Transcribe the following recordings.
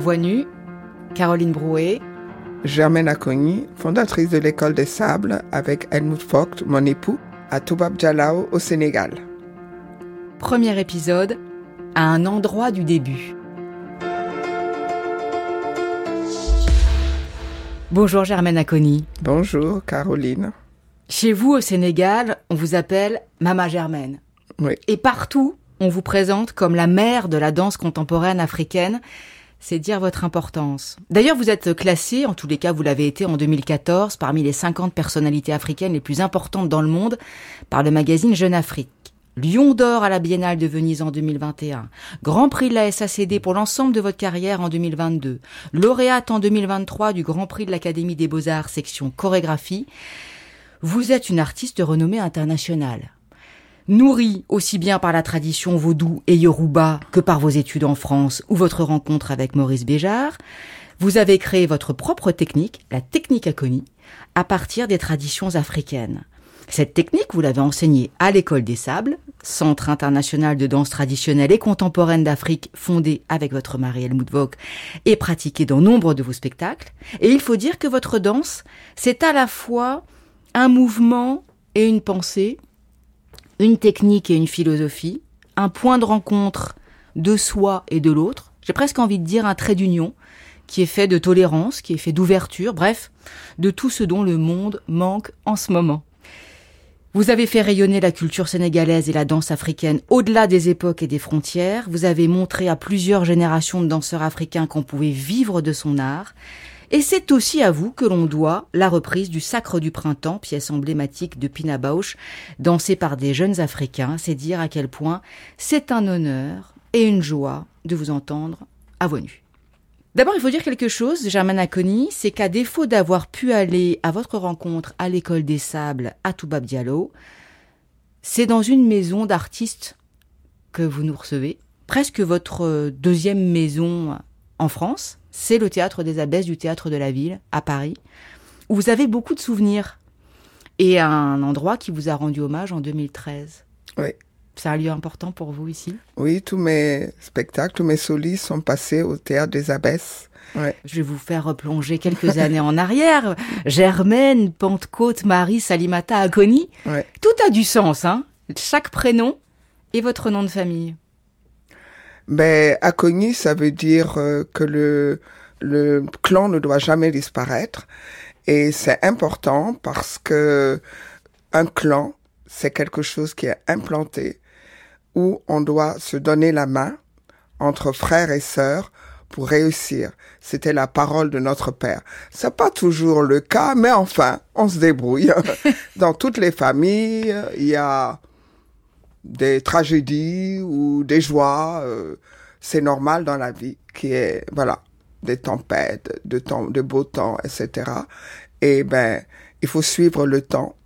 Voix Nue, Caroline Brouet. Germaine Acogny, fondatrice de l'école des sables avec Helmut Vogt, mon époux, à Toubab Jalao au Sénégal. Premier épisode, à un endroit du début. Bonjour Germaine Acogny. Bonjour Caroline. Chez vous au Sénégal, on vous appelle Mama Germaine. Oui. Et partout, on vous présente comme la mère de la danse contemporaine africaine. C'est dire votre importance. D'ailleurs, vous êtes classée, en tous les cas vous l'avez été en 2014, parmi les 50 personnalités africaines les plus importantes dans le monde par le magazine Jeune Afrique. Lion d'or à la Biennale de Venise en 2021, Grand Prix de la SACD pour l'ensemble de votre carrière en 2022, lauréate en 2023 du Grand Prix de l'Académie des Beaux-Arts section chorégraphie. Vous êtes une artiste renommée internationale nourri aussi bien par la tradition vaudou et yoruba que par vos études en France ou votre rencontre avec Maurice Béjart, vous avez créé votre propre technique, la technique Akoni, à partir des traditions africaines. Cette technique, vous l'avez enseignée à l'École des Sables, Centre international de danse traditionnelle et contemporaine d'Afrique, fondé avec votre mari Helmut Vogt et pratiquée dans nombre de vos spectacles. Et il faut dire que votre danse, c'est à la fois un mouvement et une pensée, une technique et une philosophie, un point de rencontre de soi et de l'autre, j'ai presque envie de dire un trait d'union, qui est fait de tolérance, qui est fait d'ouverture, bref, de tout ce dont le monde manque en ce moment. Vous avez fait rayonner la culture sénégalaise et la danse africaine au-delà des époques et des frontières. Vous avez montré à plusieurs générations de danseurs africains qu'on pouvait vivre de son art. Et c'est aussi à vous que l'on doit la reprise du Sacre du Printemps, pièce emblématique de Pina Bausch, dansée par des jeunes Africains. C'est dire à quel point c'est un honneur et une joie de vous entendre à voix. D'abord, il faut dire quelque chose, Germaine Aconi, c'est qu'à défaut d'avoir pu aller à votre rencontre à l'école des sables à Toubab Diallo, c'est dans une maison d'artistes que vous nous recevez, presque votre deuxième maison en France c'est le théâtre des abbesses du théâtre de la ville à Paris, où vous avez beaucoup de souvenirs et un endroit qui vous a rendu hommage en 2013. Oui. C'est un lieu important pour vous ici? Oui, tous mes spectacles, tous mes solis sont passés au théâtre des abbesses. Ouais. Je vais vous faire replonger quelques années en arrière. Germaine, Pentecôte, Marie, Salimata, Aconi. Ouais. Tout a du sens, hein? Chaque prénom et votre nom de famille. Ben, Acogny, ça veut dire euh, que le, le clan ne doit jamais disparaître. Et c'est important parce que un clan, c'est quelque chose qui est implanté où on doit se donner la main entre frères et sœurs pour réussir. C'était la parole de notre père. C'est pas toujours le cas, mais enfin, on se débrouille. Dans toutes les familles, il y a des tragédies ou des joies. Euh, c'est normal dans la vie, qui est voilà des tempêtes, de temps, de beau temps, etc. Et ben, il faut suivre le temps,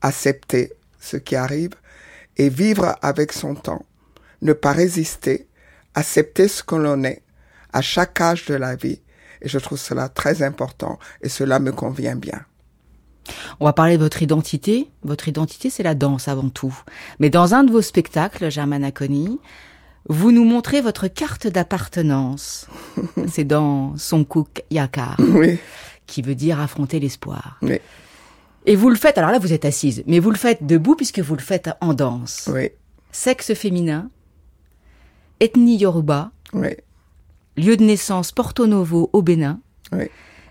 accepter ce qui arrive et vivre avec son temps. Ne pas résister, accepter ce que l'on est à chaque âge de la vie. Et je trouve cela très important et cela me convient bien. On va parler de votre identité. Votre identité, c'est la danse avant tout. Mais dans un de vos spectacles, Germaine Aconi, vous nous montrez votre carte d'appartenance. c'est dans Son Cook Yakar. Oui. Qui veut dire affronter l'espoir. Oui. Et vous le faites, alors là vous êtes assise, mais vous le faites debout puisque vous le faites en danse. Oui. Sexe féminin, ethnie yoruba, lieu de naissance Porto Novo au Bénin,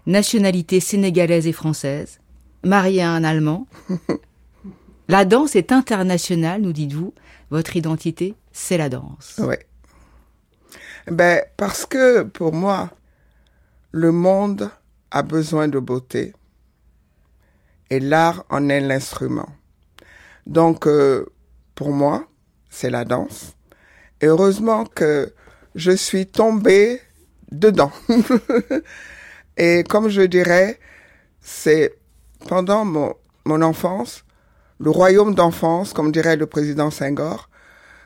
nationalité sénégalaise et française, marié à un Allemand. la danse est internationale, nous dites-vous. Votre identité, c'est la danse. Oui. Ben, parce que pour moi, le monde a besoin de beauté et l'art en est l'instrument. Donc, euh, pour moi, c'est la danse. Et heureusement que je suis tombée dedans. et comme je dirais, c'est pendant mon, enfance, le royaume d'enfance, comme dirait le président Senghor,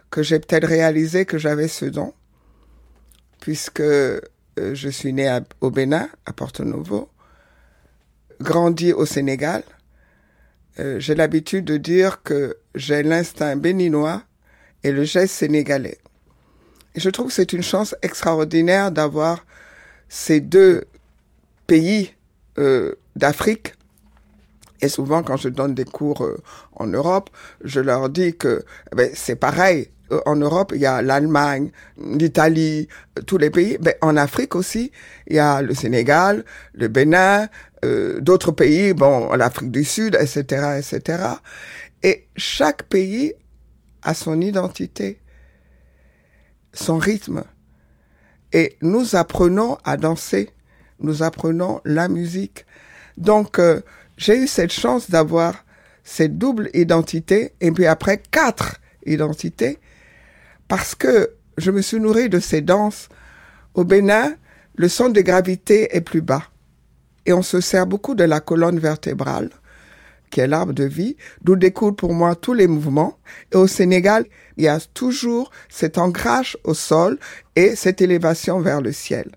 que j'ai peut-être réalisé que j'avais ce don, puisque euh, je suis né au Bénin, à Porto Novo, grandi au Sénégal. Euh, j'ai l'habitude de dire que j'ai l'instinct béninois et le geste sénégalais. Et je trouve que c'est une chance extraordinaire d'avoir ces deux pays euh, d'Afrique, et souvent quand je donne des cours euh, en Europe, je leur dis que eh ben, c'est pareil. Euh, en Europe, il y a l'Allemagne, l'Italie, tous les pays. Mais en Afrique aussi, il y a le Sénégal, le Bénin, d'autres pays, bon, l'Afrique du Sud, etc., etc. Et chaque pays a son identité, son rythme. Et nous apprenons à danser, nous apprenons la musique. Donc, euh, j'ai eu cette chance d'avoir cette double identité et puis après quatre identités parce que je me suis nourri de ces danses. Au Bénin, le centre de gravité est plus bas et on se sert beaucoup de la colonne vertébrale qui est l'arbre de vie, d'où découlent pour moi tous les mouvements. Et au Sénégal, il y a toujours cet ancrage au sol et cette élévation vers le ciel.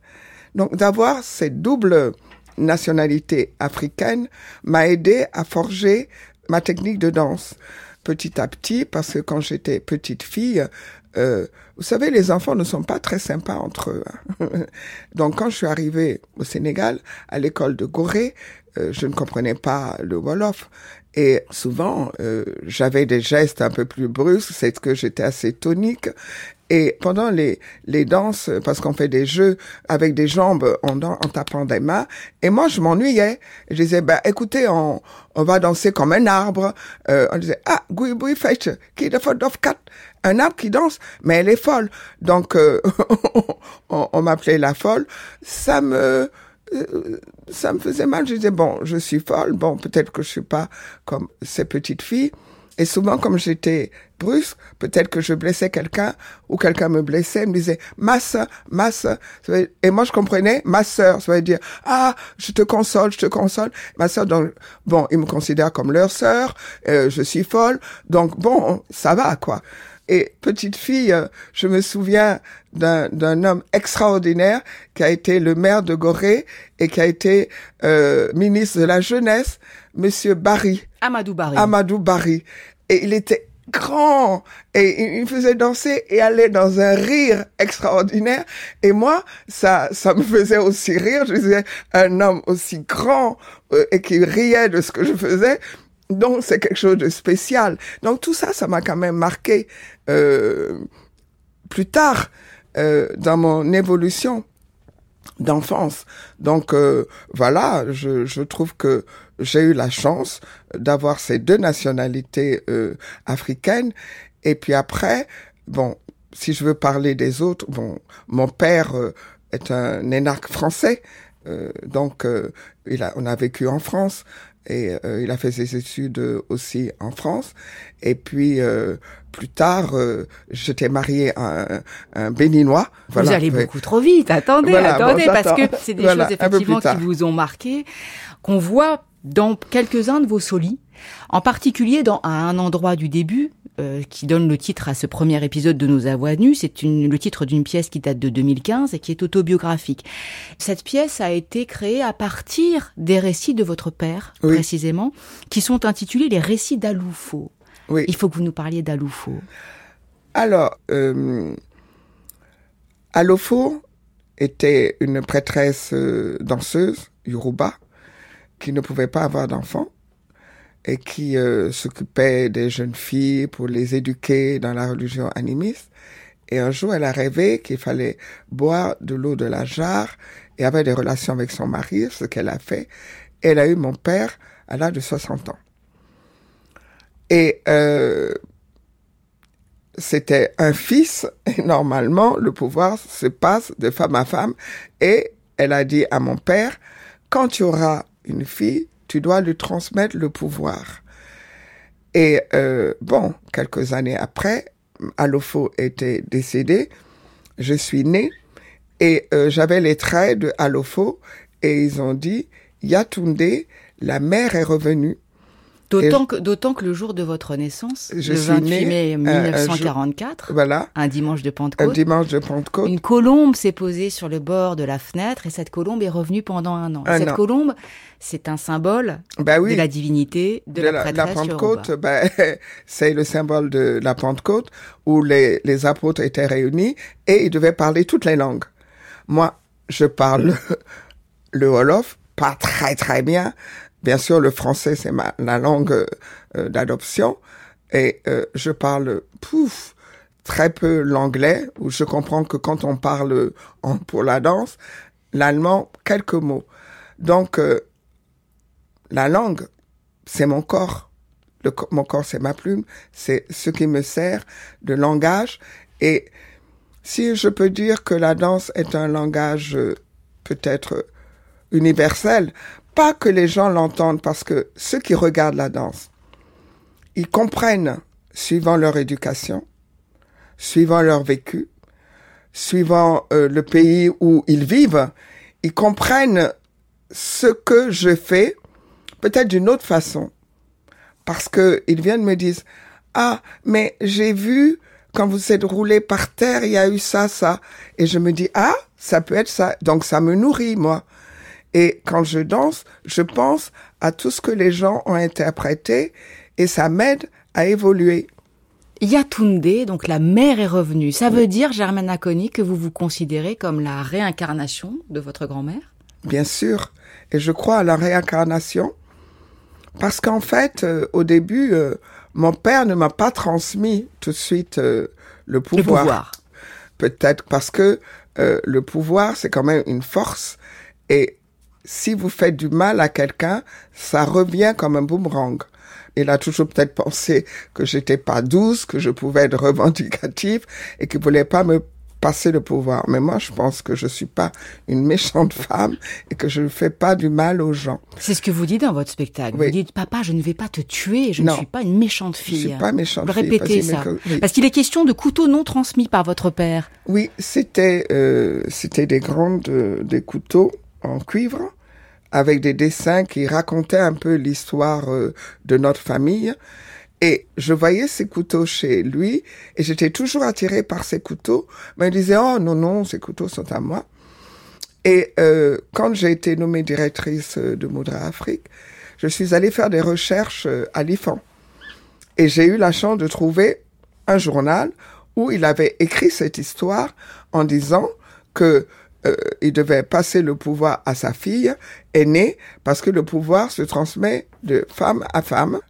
Donc d'avoir cette double nationalité africaine m'a aidé à forger ma technique de danse petit à petit parce que quand j'étais petite fille, euh, vous savez, les enfants ne sont pas très sympas entre eux. Hein. Donc quand je suis arrivée au Sénégal, à l'école de Gorée, euh, je ne comprenais pas le Wolof. Et souvent, euh, j'avais des gestes un peu plus brusques, c'est que j'étais assez tonique. Et pendant les, les danses, parce qu'on fait des jeux avec des jambes en, en tapant des mains, et moi je m'ennuyais. Je disais, bah écoutez, on, on va danser comme un arbre. Euh, on disait, ah, gui gui fetch, qui de kat un arbre qui danse, mais elle est folle. Donc euh, on, on m'appelait la folle. Ça me euh, ça me faisait mal. Je disais, bon, je suis folle, bon, peut-être que je suis pas comme ces petites filles. Et souvent, comme j'étais brusque, peut-être que je blessais quelqu'un ou quelqu'un me blessait, me disait ma soeur, ma soeur. Et moi, je comprenais ma soeur. Ça veut dire ah, je te console, je te console. Ma soeur, donc bon, ils me considèrent comme leur sœur. Euh, je suis folle, donc bon, ça va quoi. Et petite fille, euh, je me souviens d'un homme extraordinaire qui a été le maire de Gorée et qui a été euh, ministre de la jeunesse, Monsieur Barry. Amadou Barry. Amadou Barry. Et il était grand et il faisait danser et aller dans un rire extraordinaire et moi ça ça me faisait aussi rire je disais un homme aussi grand euh, et qui riait de ce que je faisais donc c'est quelque chose de spécial. Donc tout ça, ça m'a quand même marqué euh, plus tard euh, dans mon évolution d'enfance. Donc euh, voilà, je, je, trouve que j'ai eu la chance d'avoir ces deux nationalités euh, africaines. Et puis après, bon, si je veux parler des autres, bon, mon père euh, est un énarque français. Donc, il a, on a vécu en France et euh, il a fait ses études aussi en France. Et puis euh, plus tard, euh, j'étais marié à un, un Béninois. Voilà. Vous allez beaucoup trop vite. Attendez, attendez, parce que c'est des choses effectivement qui vous ont marqué, qu'on voit dans quelques-uns de vos solis, en particulier dans à un endroit du début, euh, qui donne le titre à ce premier épisode de Nos Avoines nues. C'est le titre d'une pièce qui date de 2015 et qui est autobiographique. Cette pièce a été créée à partir des récits de votre père, précisément, qui sont intitulés Les récits d'Aloufo. Oui. Il faut que vous nous parliez d'Aloufo. Alors, euh, Aloufo était une prêtresse euh, danseuse, Yoruba, qui ne pouvait pas avoir d'enfant et qui euh, s'occupait des jeunes filles pour les éduquer dans la religion animiste. Et un jour, elle a rêvé qu'il fallait boire de l'eau de la jarre et avoir des relations avec son mari, ce qu'elle a fait. Elle a eu mon père à l'âge de 60 ans. Et euh, c'était un fils, et normalement, le pouvoir se passe de femme à femme. Et elle a dit à mon père, quand tu auras une fille, tu dois lui transmettre le pouvoir. Et euh, bon, quelques années après, Alofo était décédé, je suis né et euh, j'avais les traits de Alofo et ils ont dit Yatunde, la mère est revenue. D'autant que, d'autant que le jour de votre naissance, je le 28 mai 1944, voilà, un dimanche de Pentecôte, un dimanche de Pentecôte, une colombe s'est posée sur le bord de la fenêtre et cette colombe est revenue pendant un an. cette colombe, c'est un symbole bah oui, de la divinité de, la, la, la, Pentecôte. Bah, c'est le symbole de la Pentecôte où les, les apôtres étaient réunis et ils devaient parler toutes les langues. Moi, je parle le Wolof, pas très très bien. Bien sûr, le français, c'est ma, la langue euh, d'adoption. Et euh, je parle, pouf, très peu l'anglais, où je comprends que quand on parle pour la danse, l'allemand, quelques mots. Donc, euh, la langue, c'est mon corps. Mon corps, c'est ma plume. C'est ce qui me sert de langage. Et si je peux dire que la danse est un langage peut-être universel, pas que les gens l'entendent, parce que ceux qui regardent la danse, ils comprennent, suivant leur éducation, suivant leur vécu, suivant euh, le pays où ils vivent, ils comprennent ce que je fais, peut-être d'une autre façon. Parce que ils viennent me dire, ah, mais j'ai vu quand vous êtes roulé par terre, il y a eu ça, ça. Et je me dis, ah, ça peut être ça. Donc ça me nourrit, moi. Et quand je danse, je pense à tout ce que les gens ont interprété et ça m'aide à évoluer. Yatunde, donc la mère est revenue. Ça veut dire, Germaine Aconi, que vous vous considérez comme la réincarnation de votre grand-mère? Bien sûr. Et je crois à la réincarnation. Parce qu'en fait, euh, au début, euh, mon père ne m'a pas transmis tout de suite euh, le pouvoir. Le pouvoir. Peut-être parce que le pouvoir, c'est quand même une force. Et si vous faites du mal à quelqu'un, ça revient comme un boomerang. Il a toujours peut-être pensé que j'étais pas douce, que je pouvais être revendicative et qu'il voulait pas me passer le pouvoir. Mais moi, je pense que je suis pas une méchante femme et que je ne fais pas du mal aux gens. C'est ce que vous dites dans votre spectacle. Vous dites, papa, je ne vais pas te tuer, je ne suis pas une méchante fille. Je suis pas méchante vous Répétez ça. Parce qu'il est question de couteaux non transmis par votre père. Oui, c'était, euh, c'était des grandes, euh, des couteaux en cuivre avec des dessins qui racontaient un peu l'histoire euh, de notre famille. Et je voyais ces couteaux chez lui et j'étais toujours attirée par ces couteaux. Mais il disait, oh non, non, ces couteaux sont à moi. Et euh, quand j'ai été nommée directrice euh, de Moudra Afrique, je suis allée faire des recherches à l'IFAN. Et j'ai eu la chance de trouver un journal où il avait écrit cette histoire en disant que euh, il devait passer le pouvoir à sa fille aînée parce que le pouvoir se transmet de femme à femme.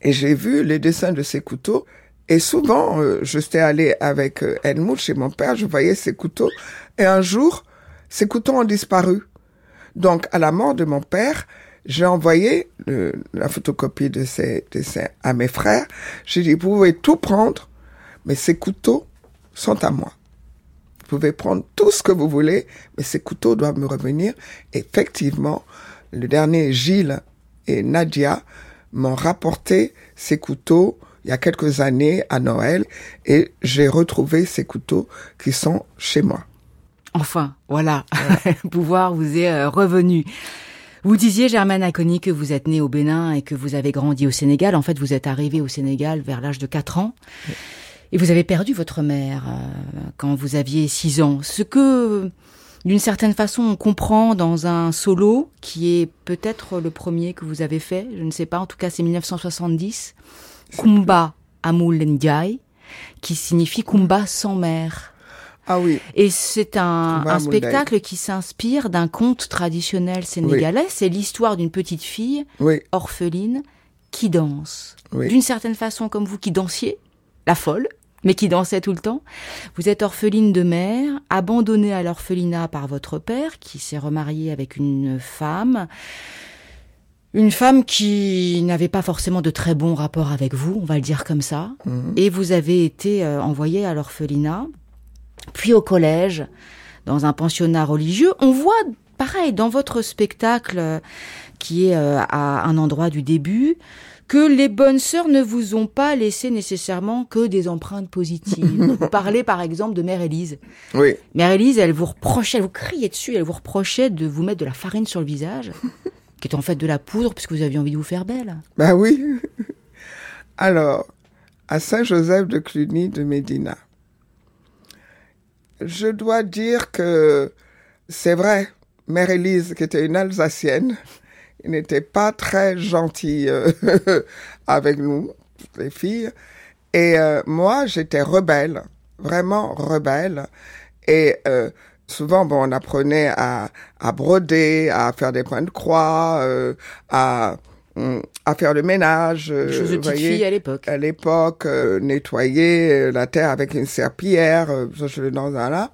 Et j'ai vu les dessins de ces couteaux. Et souvent, euh, je j'étais allé avec euh, Helmut chez mon père, je voyais ces couteaux. Et un jour, ces couteaux ont disparu. Donc, à la mort de mon père, j'ai envoyé la photocopie de ces dessins à mes frères. J'ai dit, vous pouvez tout prendre, mais ces couteaux sont à moi. Vous pouvez prendre tout ce que vous voulez, mais ces couteaux doivent me revenir. Effectivement, le dernier Gilles et Nadia m'ont rapporté ces couteaux il y a quelques années à Noël et j'ai retrouvé ces couteaux qui sont chez moi. Enfin, voilà, le pouvoir vous est euh, revenu. Vous disiez, Germaine Aconi, que vous êtes née au Bénin et que vous avez grandi au Sénégal. En fait, vous êtes arrivée au Sénégal vers l'âge de 4 ans. Et vous avez perdu votre mère euh, quand vous aviez 6 ans. Ce que, d'une certaine façon, on comprend dans un solo qui est peut-être le premier que vous avez fait. Je ne sais pas. En tout cas, c'est 1970. Kumba Amul qui signifie Kumba sans mère. Ah oui. Et c'est un, un spectacle qui s'inspire d'un conte traditionnel sénégalais. C'est l'histoire d'une petite fille orpheline qui danse. D'une certaine façon, comme vous qui dansiez, la folle, mais qui dansait tout le temps. Vous êtes orpheline de mère, abandonnée à l'orphelinat par votre père, qui s'est remarié avec une femme. Une femme qui n'avait pas forcément de très bons rapports avec vous, on va le dire comme ça. Mhm. Et vous avez été euh, envoyée à l'orphelinat, puis au collège, dans un pensionnat religieux. On voit, pareil, dans votre spectacle, euh, qui est euh, à un endroit du début, que les bonnes sœurs ne vous ont pas laissé nécessairement que des empreintes positives. vous parlez par exemple de Mère Élise. Oui. Mère Élise, elle vous reprochait, elle vous criait dessus, elle vous reprochait de vous mettre de la farine sur le visage, qui est en fait de la poudre puisque vous aviez envie de vous faire belle. Bah oui. Alors, à Saint-Joseph de Cluny de Médina, je dois dire que c'est vrai, Mère Élise, qui était une Alsacienne, il n'était pas très gentil euh, avec nous, les filles. Et euh, moi, j'étais rebelle, vraiment rebelle. Et euh, Souvent, bon, on apprenait à, à broder, à faire des points de croix, euh, à hum, à faire le ménage. Choses de petite fille à l'époque. À l'époque, euh, nettoyer euh, la terre avec une serpillière, euh, je dans un là.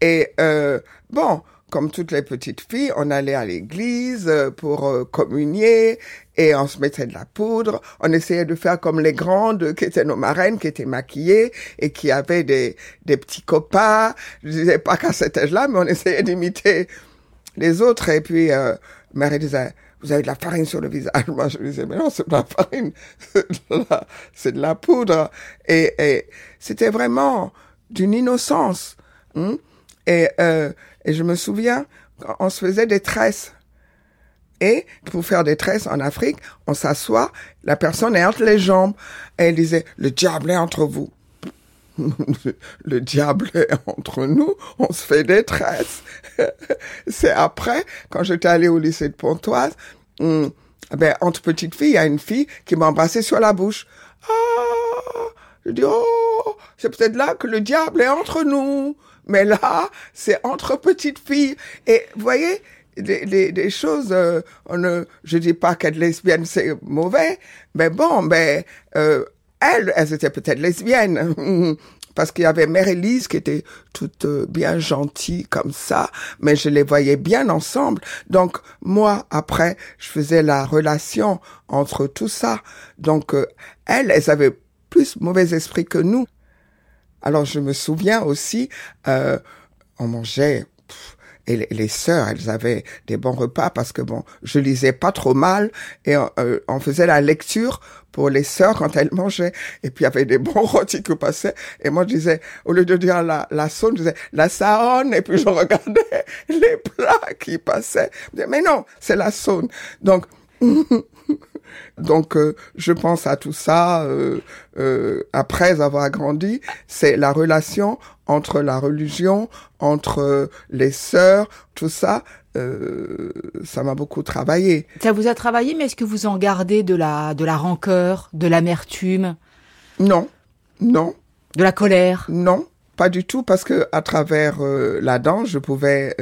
Et euh, bon, comme toutes les petites filles, on allait à l'église euh, pour euh, communier et on se mettait de la poudre. On essayait de faire comme les grandes qui étaient nos marraines, qui étaient maquillées et qui avaient des, des petits copains. Je disais pas qu'à cet âge-là, mais on essayait d'imiter les autres. Et puis, euh, Marie disait, vous avez de la farine sur le visage. Moi, je disais, mais non, c'est de la farine, c'est de la poudre. Et, et c'était vraiment d'une innocence. Hein? Et, euh, et je me souviens, on se faisait des tresses. Et pour faire des tresses en Afrique, on s'assoit, la personne est entre les jambes. Et elle disait, le diable est entre vous. le diable est entre nous, on se fait des tresses. C'est après, quand j'étais allée au lycée de Pontoise, hum, ben, entre petites filles, il y a une fille qui m'a embrassé sur la bouche. Ah, je dis, oh, c'est peut-être là que le diable est entre nous. Mais là, c'est entre petites filles. Et vous voyez, des, choses, euh, on ne, je dis pas qu'être lesbienne c'est mauvais, mais bon, mais euh, elles, elles étaient peut-être lesbiennes. Parce qu'il y avait Mère Élise qui était toute euh, bien gentille comme ça, mais je les voyais bien ensemble. Donc moi, après, je faisais la relation entre tout ça. Donc euh, elles, elles avaient plus mauvais esprit que nous. Alors je me souviens aussi, euh, on mangeait et les, sœurs, elles avaient des bons repas parce que bon, je lisais pas trop mal et euh, on faisait la lecture pour les sœurs quand elles mangeaient. Et puis il y avait des bons rôtis qui passaient. Et moi je disais, au lieu de dire la, la saône, je disais la saône. Et puis je regardais les plats qui passaient. Mais non, c'est la saône. Donc Donc, euh, je pense à tout ça euh, euh, après avoir grandi. C'est la relation entre la religion, entre les sœurs, tout ça. ça m'a beaucoup travaillé. Ça vous a travaillé, mais est-ce que vous en gardez de la de la rancœur, de l'amertume? Non, non. De la colère? Non, pas du tout, parce que à travers la danse, je pouvais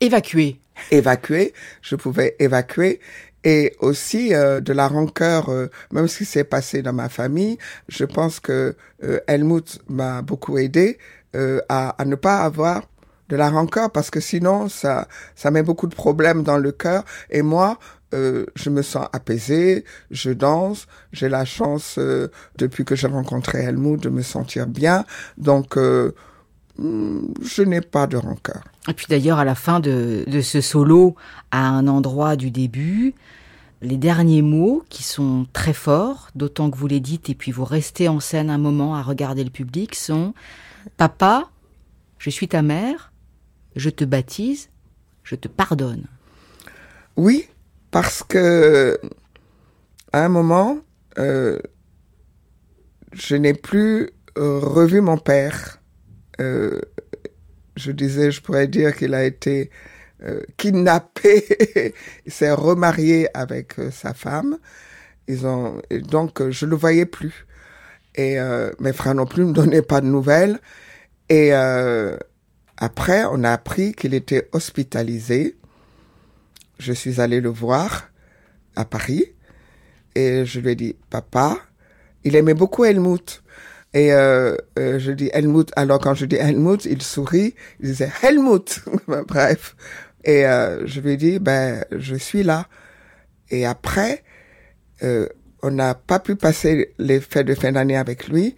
évacuer. Évacuer, je pouvais évacuer et aussi euh, de la rancœur, euh, même ce qui s'est passé dans ma famille. Je pense que euh, Helmut m'a beaucoup aidé euh, à, à, ne pas avoir de la rancœur parce que sinon ça ça met beaucoup de problèmes dans le cœur et moi je me sens apaisé, je danse, j'ai la chance depuis que j'ai rencontré Helmut de me sentir bien donc hmm, je n'ai pas de rancœur. Et puis d'ailleurs, à la fin de, ce solo, à un endroit du début, les derniers mots qui sont très forts, d'autant que vous les dites et puis vous restez en scène un moment à regarder le public, sont Papa, je suis ta mère, je te baptise, je te pardonne. Oui, parce que à un moment, euh, je n'ai plus revu mon père. Euh, je disais, je pourrais dire qu'il a été euh, kidnappé, il s'est remarié avec euh, sa femme. Ils ont et donc euh, je le voyais plus. Et euh, mes frères non plus ne me donnaient pas de nouvelles. Et après, on a appris qu'il était hospitalisé. Je suis allé le voir à Paris et je lui ai dit, papa, il aimait beaucoup Helmut. Et euh, euh, je dis Helmut. Alors quand je dis Helmut, il sourit. Il disait Helmut. Bref. Et euh, je lui dit, ben, je suis là. Et après, euh, on n'a pas pu passer les fêtes de fin d'année avec lui.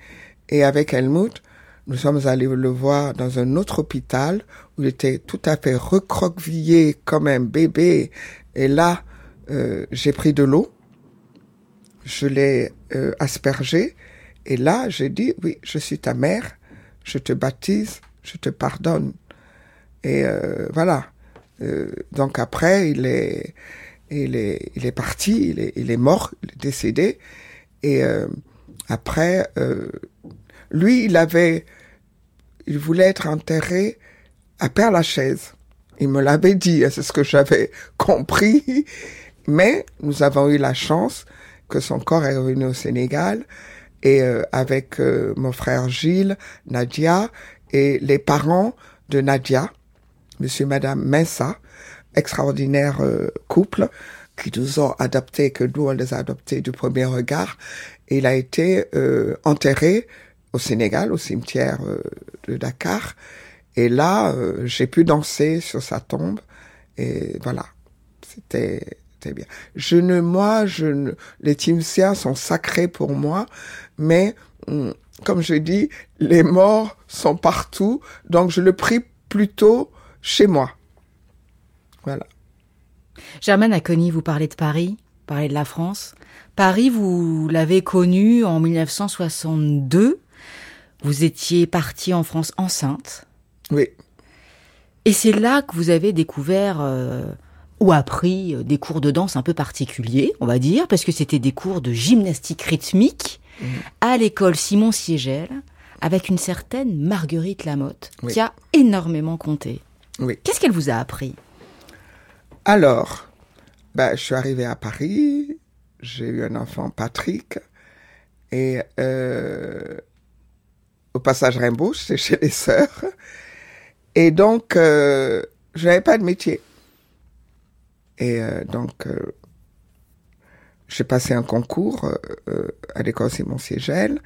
Et avec Helmut, nous sommes allés le voir dans un autre hôpital où il était tout à fait recroquevillé comme un bébé. Et là, euh, j'ai pris de l'eau. Je l'ai aspergé et là, j'ai dit, oui, je suis ta mère, je te baptise, je te pardonne. Et euh, voilà. Euh, donc après, il est, il est, il est parti, il est, il est mort, il est décédé. Et euh, après, euh, lui, il avait, il voulait être enterré à Père-Lachaise. Il me l'avait dit, c'est ce que j'avais compris. Mais nous avons eu la chance que son corps est revenu au Sénégal et euh, avec euh, mon frère Gilles, Nadia et les parents de Nadia, monsieur et madame Mensa, extraordinaire euh, couple, qui nous ont adoptés, que nous on les a adoptés du premier regard. Il a été euh, enterré au Sénégal, au cimetière euh, de Dakar. Et là, j'ai pu danser sur sa tombe. Et voilà, c'était bien. Je ne, moi, je ne, les Timsiens sont sacrés pour moi, mais hum, comme je dis, les morts sont partout, donc je le prie plutôt chez moi. Voilà. Germaine Aconi, vous parlez de Paris, vous parlez de la France. Paris, vous l'avez connu en 1962. Vous étiez partie en France enceinte. Oui. Et c'est là que vous avez découvert euh, ou appris euh, des cours de danse un peu particuliers, on va dire, parce que c'était des cours de gymnastique rythmique mmh. à l'école Simon Siegel avec une certaine Marguerite Lamotte qui a énormément compté. Oui. Qu'est-ce qu'elle vous a appris? Alors, bah, je suis arrivée à Paris, j'ai eu un enfant, Patrick, et euh, au passage Rimbaud, j'étais chez les sœurs, et donc euh, je n'avais pas de métier. Et euh, donc, euh, j'ai passé un concours euh, à l'école Simon Siegel.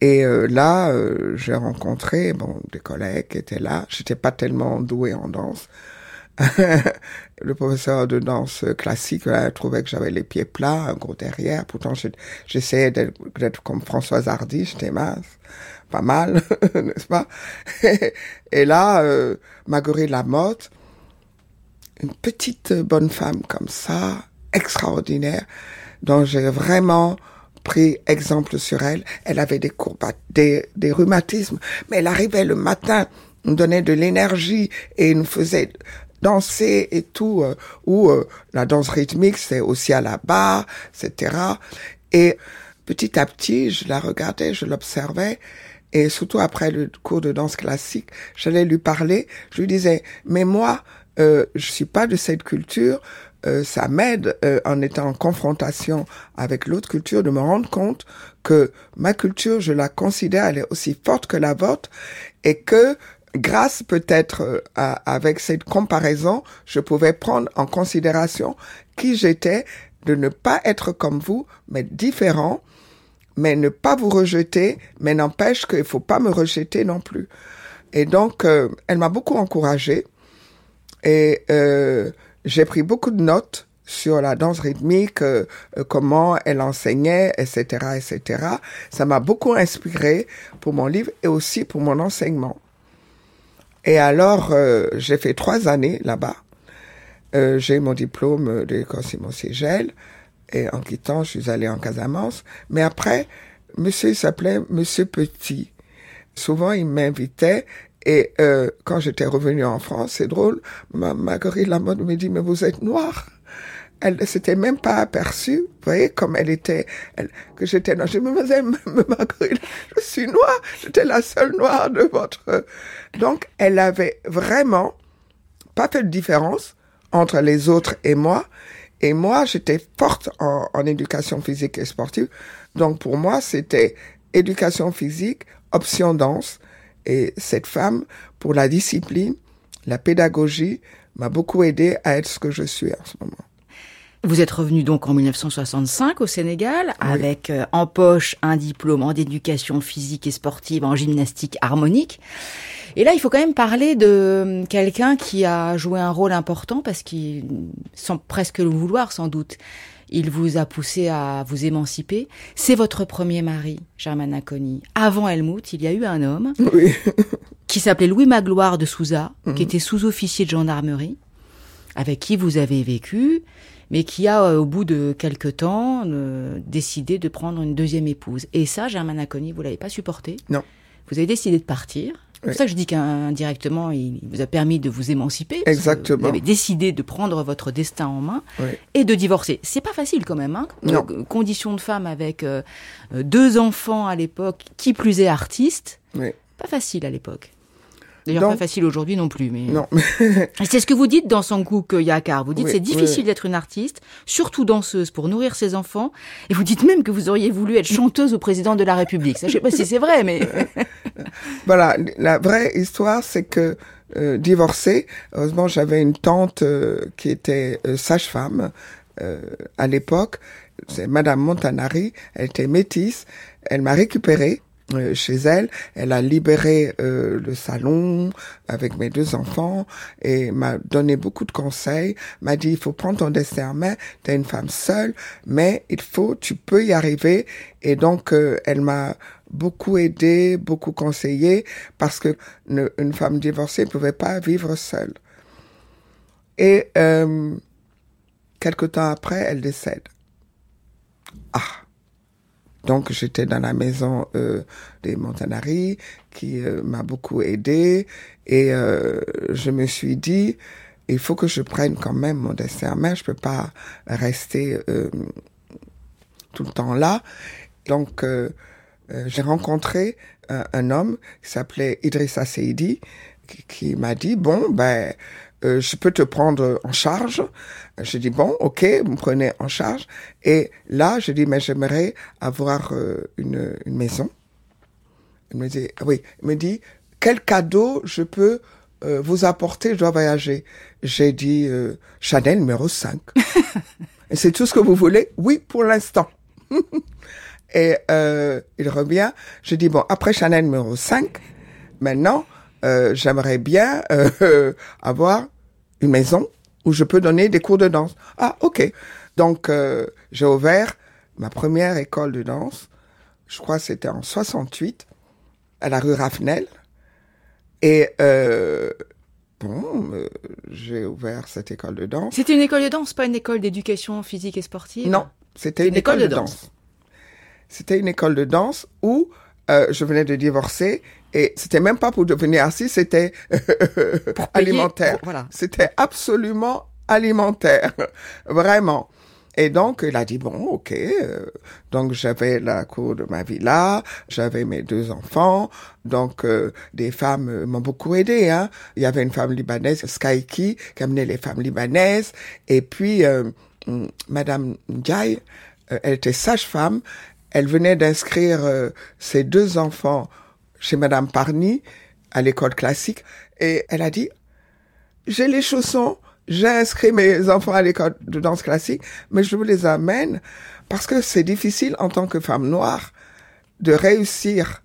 Et là, j'ai rencontré bon des collègues qui étaient là. J'étais pas tellement doué en danse. le professeur de danse classique a trouvé que j'avais les pieds plats, un gros derrière. Pourtant, j'essayais d'être comme Françoise Hardy, j'étais mince, pas mal, n'est-ce pas? Et là, euh, Marguerite Lamotte, une petite bonne femme comme ça, extraordinaire, dont j'ai vraiment pris exemple sur elle. Elle avait des courbates, des, des rhumatismes, mais elle arrivait le matin, nous donnait de l'énergie et nous faisait danser et tout, euh, ou euh, la danse rythmique, c'est aussi à la barre, etc. Et petit à petit, je la regardais, je l'observais, et surtout après le cours de danse classique, j'allais lui parler, je lui disais, mais moi, euh, je suis pas de cette culture, euh, ça m'aide euh, en étant en confrontation avec l'autre culture de me rendre compte que ma culture, je la considère, elle est aussi forte que la vôtre et que grâce peut-être euh, avec cette comparaison, je pouvais prendre en considération qui j'étais, de ne pas être comme vous, mais différent, mais ne pas vous rejeter, mais n'empêche qu'il faut pas me rejeter non plus. Et donc, elle m'a beaucoup encouragée. Et euh, j'ai pris beaucoup de notes sur la danse rythmique, euh, euh, comment elle enseignait, etc., etc. Ça m'a beaucoup inspiré pour mon livre et aussi pour mon enseignement. Et alors, euh, j'ai fait trois années là-bas. Euh, j'ai mon diplôme de l'école Simon Siegel. Et en quittant, je suis allé en Casamance. Mais après, monsieur s'appelait Monsieur Petit. Souvent, il m'invitait et euh, quand j'étais revenue en France, c'est drôle, ma Marguerite Lamotte me dit, mais vous êtes noire elle ne s'était même pas aperçue, vous voyez, comme elle était, elle, que j'étais noire. Je me disais, Marguerite, je suis noire, j'étais la seule noire de votre... Donc, elle avait vraiment pas fait de différence entre les autres et moi. Et moi, j'étais forte en, en éducation physique et sportive. Donc, pour moi, c'était éducation physique, option danse, et cette femme, pour la discipline, la pédagogie, m'a beaucoup aidé à être ce que je suis en ce moment. Vous êtes revenu donc en 1965 au Sénégal avec euh, en poche un diplôme en éducation physique et sportive en gymnastique harmonique. Et là, il faut quand même parler de euh, quelqu'un qui a joué un rôle important parce qu'il, sans presque le vouloir sans doute, il vous a poussé à vous émanciper. C'est votre premier mari, Germaine Aconi. Avant Helmut, il y a eu un homme qui s'appelait Louis Magloire de Souza, qui mhm. était sous-officier de gendarmerie, avec qui vous avez vécu, mais qui a, euh, au bout de quelque temps, euh, décidé de prendre une deuxième épouse. Et ça, Germaine Aconi, vous l'avez pas supporté? Non. Vous avez décidé de partir. C'est pour ça que je dis qu'indirectement, il vous a permis de vous émanciper. Exactement. Vous avez décidé de prendre votre destin en main et de divorcer. C'est pas facile quand même. Hein non. Condition de femme avec euh, deux enfants à l'époque, qui plus est artiste. Oui. Pas facile à l'époque. D'ailleurs, pas facile aujourd'hui non plus. Mais... Non. c'est ce que vous dites dans Sankouk Yakar. Vous dites c'est difficile d'être une artiste, surtout danseuse pour nourrir ses enfants. Et vous dites même que vous auriez voulu être chanteuse au président de la République. Ça, je sais pas si c'est vrai, mais... voilà. La vraie histoire, c'est que euh, divorcé, heureusement j'avais une tante euh, qui était euh, sage-femme à l'époque, c'est Madame Montanari, elle était métisse, elle m'a récupéré chez elle, elle a libéré le salon avec mes deux enfants et m'a donné beaucoup de conseils, m'a dit il faut prendre ton destin en main, t'es une femme seule, mais il faut, tu peux y arriver et donc elle m'a beaucoup aidé, beaucoup conseillé, parce que une, femme divorcée ne pouvait pas vivre seule. Et euh, quelque temps après, elle décède. Ah. Donc j'étais dans la maison euh, des Montanari qui euh, m'a beaucoup aidé et euh, je me suis dit il faut que je prenne quand même mon destin en main, je peux pas rester euh, tout le temps là. Donc euh, j'ai rencontré un, un, homme qui s'appelait Idrissa Seidi, qui, qui m'a dit, bon, ben, euh, je peux te prendre en charge. J'ai dit, bon, ok, vous me prenez en charge. Et là, je dis, mais j'aimerais avoir euh, une, une, maison. Il me dit, oui, il me dit, quel cadeau je peux vous apporter, je dois voyager. J'ai dit, Chanel numéro 5. Et c'est tout ce que vous voulez? Oui, pour l'instant. Et euh, il revient. Je dis, bon, après Chanel numéro 5, maintenant, euh, j'aimerais bien euh, avoir une maison où je peux donner des cours de danse. Ah, ok. Donc, euh, j'ai ouvert ma première école de danse. Je crois que c'était en 68, à la rue Raffnel. Et bon, euh, j'ai ouvert cette école de danse. C'était une école de danse, pas une école d'éducation physique et sportive? Non, c'était une, une, école, école de, danse. danse c'était une école de danse où euh, je venais de divorcer et c'était même pas pour devenir assis, c'était alimentaire. voilà. C'était absolument alimentaire, vraiment. Et donc, il a dit, bon, ok. Euh, donc, j'avais la cour de ma villa, j'avais mes deux enfants. Donc, euh, des femmes m'ont beaucoup aidé. Hein. Il y avait une femme libanaise, Skaiki, qui amenait les femmes libanaises. Et puis, euh, Madame Ndiaye, euh, elle était sage-femme elle venait d'inscrire euh, ses deux enfants chez Madame Parny à l'école classique et elle a dit j'ai les chaussons, j'ai inscrit mes enfants à l'école de danse classique, mais je vous les amène parce que c'est difficile en tant que femme noire de réussir,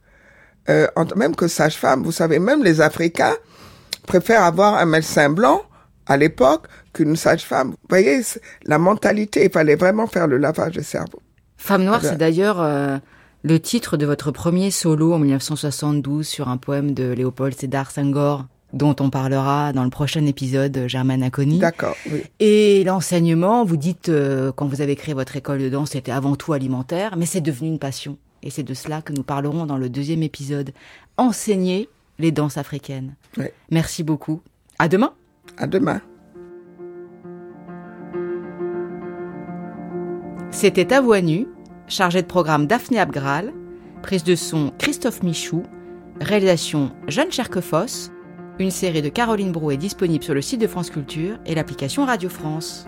euh, même que sage-femme. Vous savez, même les Africains préfèrent avoir un médecin blanc à l'époque qu'une sage-femme. Vous voyez, la mentalité, il fallait vraiment faire le lavage de cerveau. Femme noire, c'est d'ailleurs euh, le titre de votre premier solo en 1972 sur un poème de Léopold Sédar Senghor dont on parlera dans le prochain épisode Germaine Aconi. D'accord, oui. Et l'enseignement, vous dites euh, quand vous avez créé votre école de danse, c'était avant tout alimentaire, mais c'est devenu une passion. Et c'est de cela que nous parlerons dans le deuxième épisode. Enseigner les danses africaines. Oui. Merci beaucoup. À demain. À demain. C'était à voix nue, chargé de programme Daphné Abgral, prise de son Christophe Michou, réalisation Jeanne Cherquefosse. Une série de Caroline Brou est disponible sur le site de France Culture et l'application Radio France.